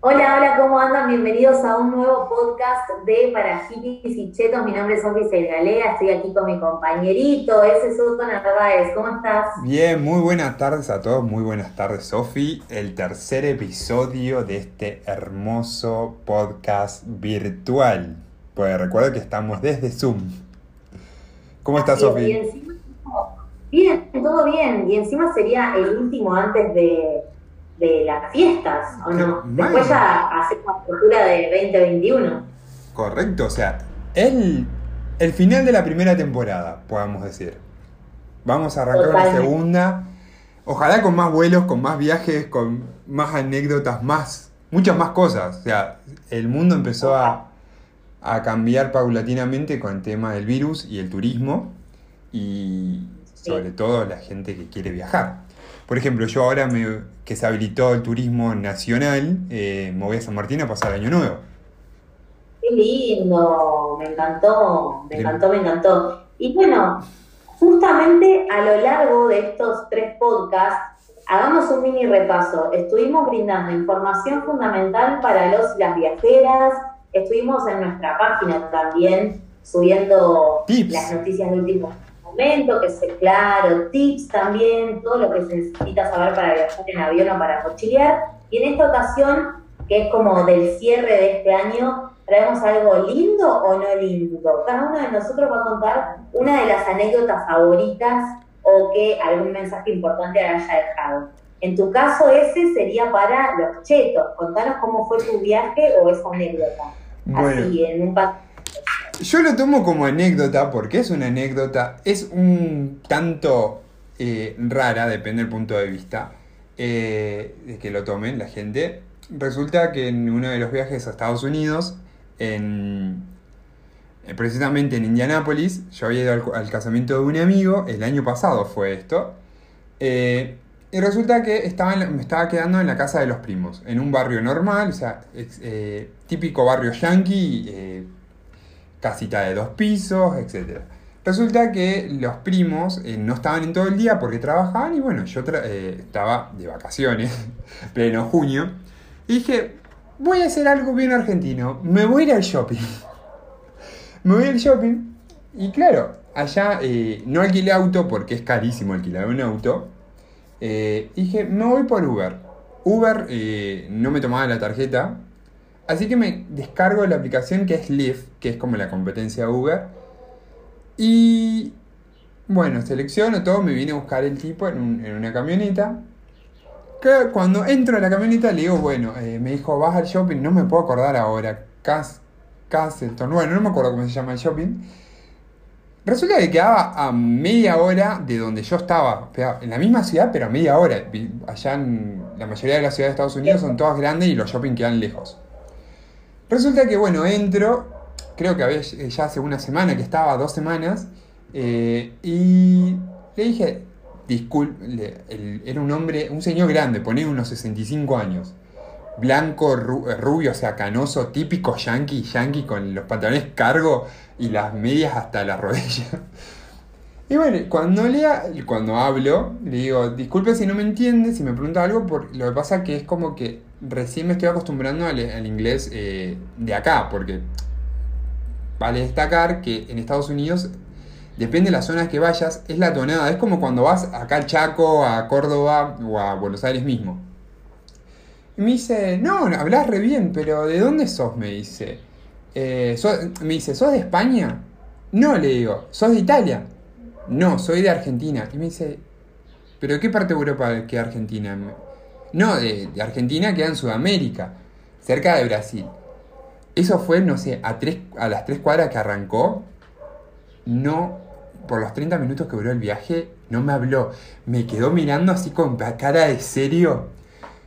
Hola, hola, ¿cómo andan? Bienvenidos a un nuevo podcast de Para Hippies y Chetos. Mi nombre es Sofi Galea, estoy aquí con mi compañerito, ese es Otto Narváez. ¿Cómo estás? Bien, muy buenas tardes a todos, muy buenas tardes, Sofi. El tercer episodio de este hermoso podcast virtual. Pues recuerdo que estamos desde Zoom. ¿Cómo estás, Sofi? Bien, todo bien. Y encima sería el último antes de de las fiestas, ¿o no? Después ya hacemos la apertura de 2021. Correcto, o sea, el, el final de la primera temporada, podamos decir. Vamos a arrancar una segunda. Ojalá con más vuelos, con más viajes, con más anécdotas, más, muchas más cosas. O sea, el mundo empezó a, a cambiar paulatinamente con el tema del virus y el turismo y sobre todo la gente que quiere viajar. Por ejemplo, yo ahora me, que se habilitó el turismo nacional, eh, me voy a San Martín a pasar Año Nuevo. Qué lindo, me encantó, me encantó, me encantó. Y bueno, justamente a lo largo de estos tres podcasts, hagamos un mini repaso. Estuvimos brindando información fundamental para los y las viajeras, estuvimos en nuestra página también subiendo las noticias de último que es claro, tips también, todo lo que se necesita saber para viajar en avión o para mochilear. Y en esta ocasión, que es como del cierre de este año, traemos algo lindo o no lindo. Cada uno de nosotros va a contar una de las anécdotas favoritas o que algún mensaje importante haya dejado. En tu caso, ese sería para los chetos. Contanos cómo fue tu viaje o esa anécdota. Así, en un yo lo tomo como anécdota porque es una anécdota, es un tanto eh, rara, depende del punto de vista eh, de que lo tomen la gente. Resulta que en uno de los viajes a Estados Unidos, en, eh, precisamente en Indianápolis, yo había ido al, casamiento de un amigo, el año pasado fue esto, y resulta que estaba me estaba quedando en la casa de los primos, en un barrio normal, o sea, típico barrio yankee casita de dos pisos, etc. Resulta que los primos eh, no estaban en todo el día porque trabajaban y bueno, yo eh, estaba de vacaciones, pleno junio, dije, voy a hacer algo bien argentino, me voy a ir al shopping. me voy al shopping y claro, allá eh, no alquilé auto porque es carísimo alquilar un auto. dije, me voy por Uber. Uber no me tomaba la tarjeta, Así que me descargo la aplicación que es Lyft, que es como la competencia Uber. Y bueno, selecciono todo, me vine a buscar el tipo en, una camioneta. Que cuando entro a la camioneta le digo, bueno, eh, me dijo, vas al shopping, no me puedo acordar ahora, Cas Castleton, bueno, no me acuerdo cómo se llama el shopping. Resulta que quedaba a media hora de donde yo estaba, en la misma ciudad, pero a media hora. Allá en la mayoría de las ciudades de Estados Unidos son todas grandes y los shopping quedan lejos. Resulta que, bueno, entro, creo que había ya hace una semana que estaba, dos semanas, eh, y le dije, disculpe, era un hombre, un señor grande, ponía unos 65 años, blanco, eh, rubio, o sea, canoso, típico yankee, yankee con los pantalones cargo y las medias hasta la rodilla. Y bueno, cuando lea, cuando hablo, le digo, disculpe si no me entiende, si me pregunta algo, por, lo que pasa que es como que recién me estoy acostumbrando al, inglés eh, de acá, porque vale destacar que en Estados Unidos, depende de las zonas que vayas, es la tonada. Es como cuando vas acá al Chaco, a Córdoba o a Buenos Aires mismo. Y me dice, no, hablas re bien, pero ¿de dónde sos? Me dice. Eh, me dice, ¿sos de España? No, le digo, ¿sos de Italia? No, soy de Argentina. Y me dice, ¿pero qué parte de Europa queda Argentina? No, de, Argentina queda en Sudamérica, cerca de Brasil. Eso fue, no sé, a, tres, a las tres cuadras que arrancó, no, por los 30 minutos que duró el viaje, no me habló. Me quedó mirando así con cara de serio.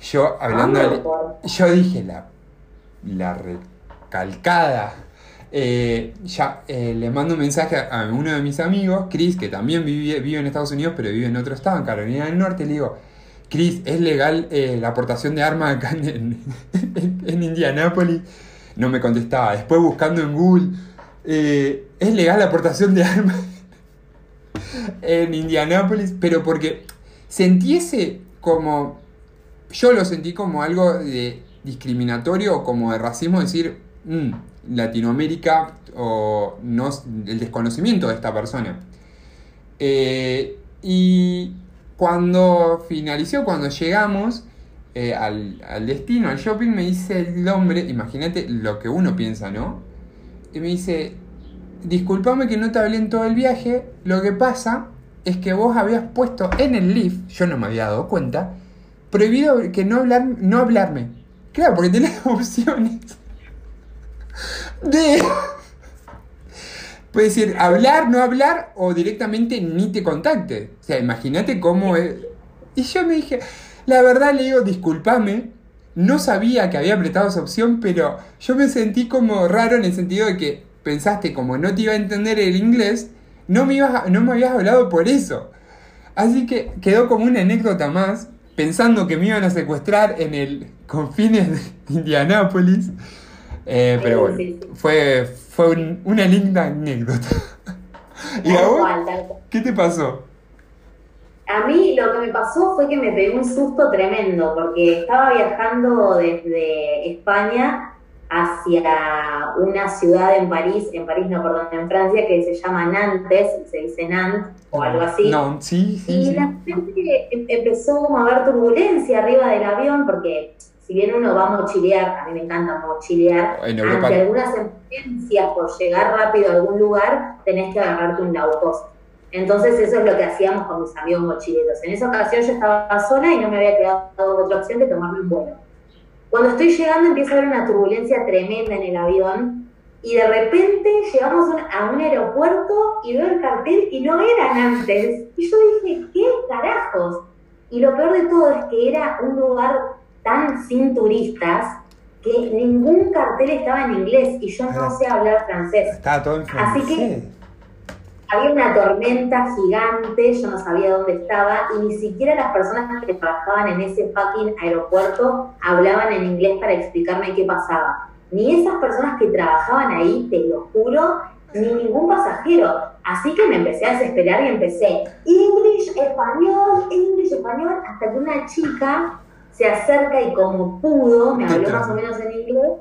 Yo hablando, yo dije la, la recalcada. Eh, ya eh, le mando un mensaje a, uno de mis amigos, Chris, que también vive, vive en Estados Unidos, pero vive en otro estado, en Carolina del Norte. Le digo, Chris, ¿es legal eh, la aportación de armas acá en, en, Indianápolis? No me contestaba. Después buscando en Google, eh, ¿es legal la aportación de armas en Indianápolis? Pero porque sentiese como, yo lo sentí como algo de discriminatorio o como de racismo decir "Mm, Latinoamérica o no, el desconocimiento de esta persona. Eh, y cuando finalizó, cuando llegamos eh, al, al destino, al shopping, me dice el hombre, imagínate lo que uno piensa, ¿no? Y me dice, discúlpame que no te hablé en todo el viaje, lo que pasa es que vos habías puesto en el lift, yo no me había dado cuenta, prohibido que no, hablar, no hablarme. Claro, porque tenés opciones de... Puede decir hablar, no hablar o directamente ni te contacte. O sea, imagínate cómo es. Y yo me dije, la verdad le digo, discúlpame, no sabía que había apretado esa opción, pero yo me sentí como raro en el sentido de que pensaste como no te iba a entender el inglés, no me, ibas a- no me habías hablado por eso. Así que quedó como una anécdota más, pensando que me iban a secuestrar en el confines de Indianápolis. Eh, pero bueno, Sí, sí. fue, fue un- una linda anécdota. ¿Y a vos? ¿Qué te pasó? A mí lo que me pasó fue que me pegué un susto tremendo porque estaba viajando desde España hacia una ciudad en París, en París no, perdón, en Francia, que se llama Nantes, se dice Nantes o algo así. No, sí, sí, Y sí. la gente em- empezó como a haber turbulencia arriba del avión porque si bien uno va a mochilear, a mí me encanta mochilear, En Europa- ante algunas emergencias por llegar rápido a algún lugar, tenés que agarrarte un low cost. Entonces eso es lo que hacíamos con mis amigos mochileros. En esa ocasión yo estaba sola y no me había quedado otra opción que tomarme un vuelo. Cuando estoy llegando empieza a haber una turbulencia tremenda en el avión y de repente llegamos a un- a un aeropuerto y veo el cartel y no eran antes. Y yo dije, ¿qué carajos? Y lo peor de todo es que era un lugar tan sin turistas que ningún cartel estaba en inglés y yo no sé hablar francés. Estaba todo en Así que- francés. Había una tormenta gigante, yo no sabía dónde estaba y ni siquiera las personas que trabajaban en ese fucking aeropuerto hablaban en inglés para explicarme qué pasaba. Ni esas personas que trabajaban ahí, te lo juro, ni ningún pasajero. Así que me empecé a desesperar y empecé English, español, English, español, hasta que una chica se acerca y como pudo, me habló más o menos en inglés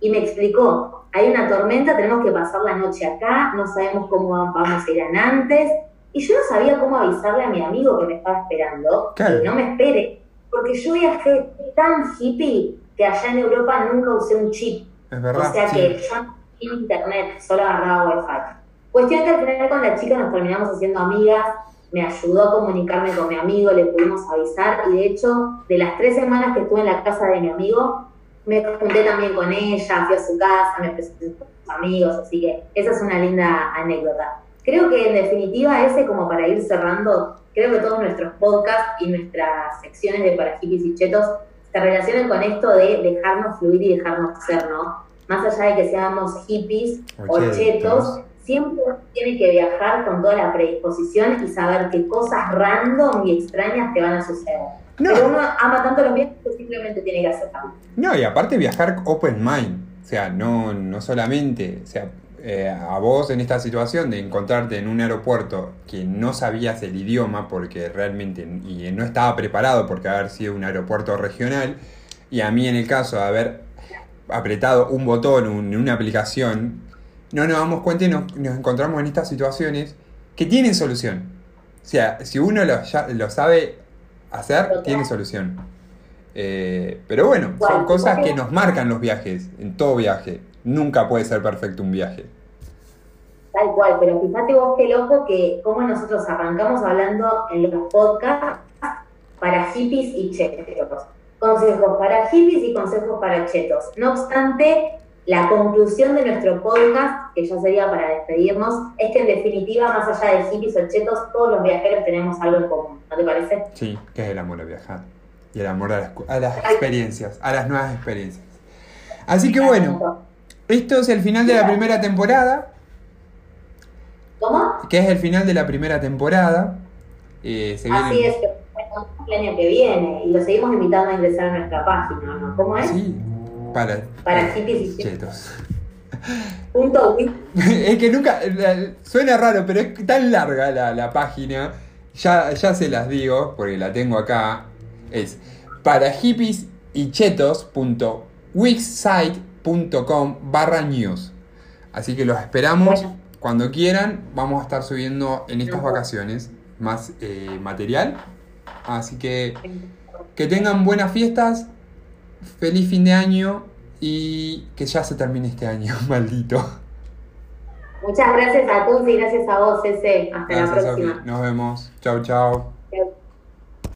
y me explicó, hay una tormenta, tenemos que pasar la noche acá, no sabemos cómo vamos a ir a Nantes, y yo no sabía cómo avisarle a mi amigo que me estaba esperando, Claro. que no me espere, porque yo viajé tan hippie que allá en Europa nunca usé un chip, Es o verdad. sea sí. que yo no tenía internet, solo agarraba wifi. Cuestión que al final con la chica nos terminamos haciendo amigas, me ayudó a comunicarme con mi amigo, le pudimos avisar y de hecho de las tres semanas que estuve en la casa de mi amigo, me junté también con ella, fui a su casa, me presenté con sus amigos, así que esa es una linda anécdota. Creo que en definitiva ese, como para ir cerrando, creo que todos nuestros podcasts y nuestras secciones de para hippies y chetos se relacionan con esto de dejarnos fluir y dejarnos ser, ¿no? Más allá de que seamos hippies O o chetos. chetos, siempre tiene que viajar con toda la predisposición y saber que cosas random y extrañas te van a suceder. No. Pero uno ama tanto los viajes que simplemente tiene que aceptarlo. No, y aparte viajar open mind. O sea, no, no solamente, o sea, eh, a vos en esta situación de encontrarte en un aeropuerto que no sabías el idioma porque realmente y no estaba preparado porque haber sido un aeropuerto regional y a mí en el caso de haber apretado un botón en una aplicación, no nos damos cuenta y nos, nos encontramos en estas situaciones que tienen solución. O sea, si uno lo, ya- lo sabe hacer, tiene solución. Eh, pero bueno, son cosas que nos marcan los viajes, en todo viaje. Nunca puede ser perfecto un viaje. Tal cual, pero fíjate vos qué loco que como nosotros arrancamos hablando en los podcasts para hippies y chetos. Consejos para hippies y consejos para chetos. No obstante, la conclusión de nuestro podcast, que ya sería para despedirnos, es que en definitiva, más allá de hippies o chetos, todos los viajeros tenemos algo en común. ¿No te parece? Sí, que es el amor a viajar. Y el amor a las, a las experiencias, a las nuevas experiencias. Así que bueno, esto es el final de la primera temporada. ¿Cómo? Que es el final de la primera temporada. Eh, se Así vienen- es, que el año que viene y lo seguimos invitando a ingresar a nuestra página, ¿no? ¿Cómo es? Sí, para, Para hippies y chetos. Punto es que nunca. la- Suena raro, pero es tan larga la, la página. Ya, ya se las digo, porque la tengo acá. Es para hippies y chetos.wixsite.com barra news. Así que los esperamos Bueno. cuando quieran. Vamos a estar subiendo en estas vacaciones más eh, material. Así que que tengan buenas fiestas, feliz fin de año y que ya se termine este año, maldito. Muchas gracias a todos y gracias a vos, Cece. Hasta la próxima. Nos vemos. Chau, chau.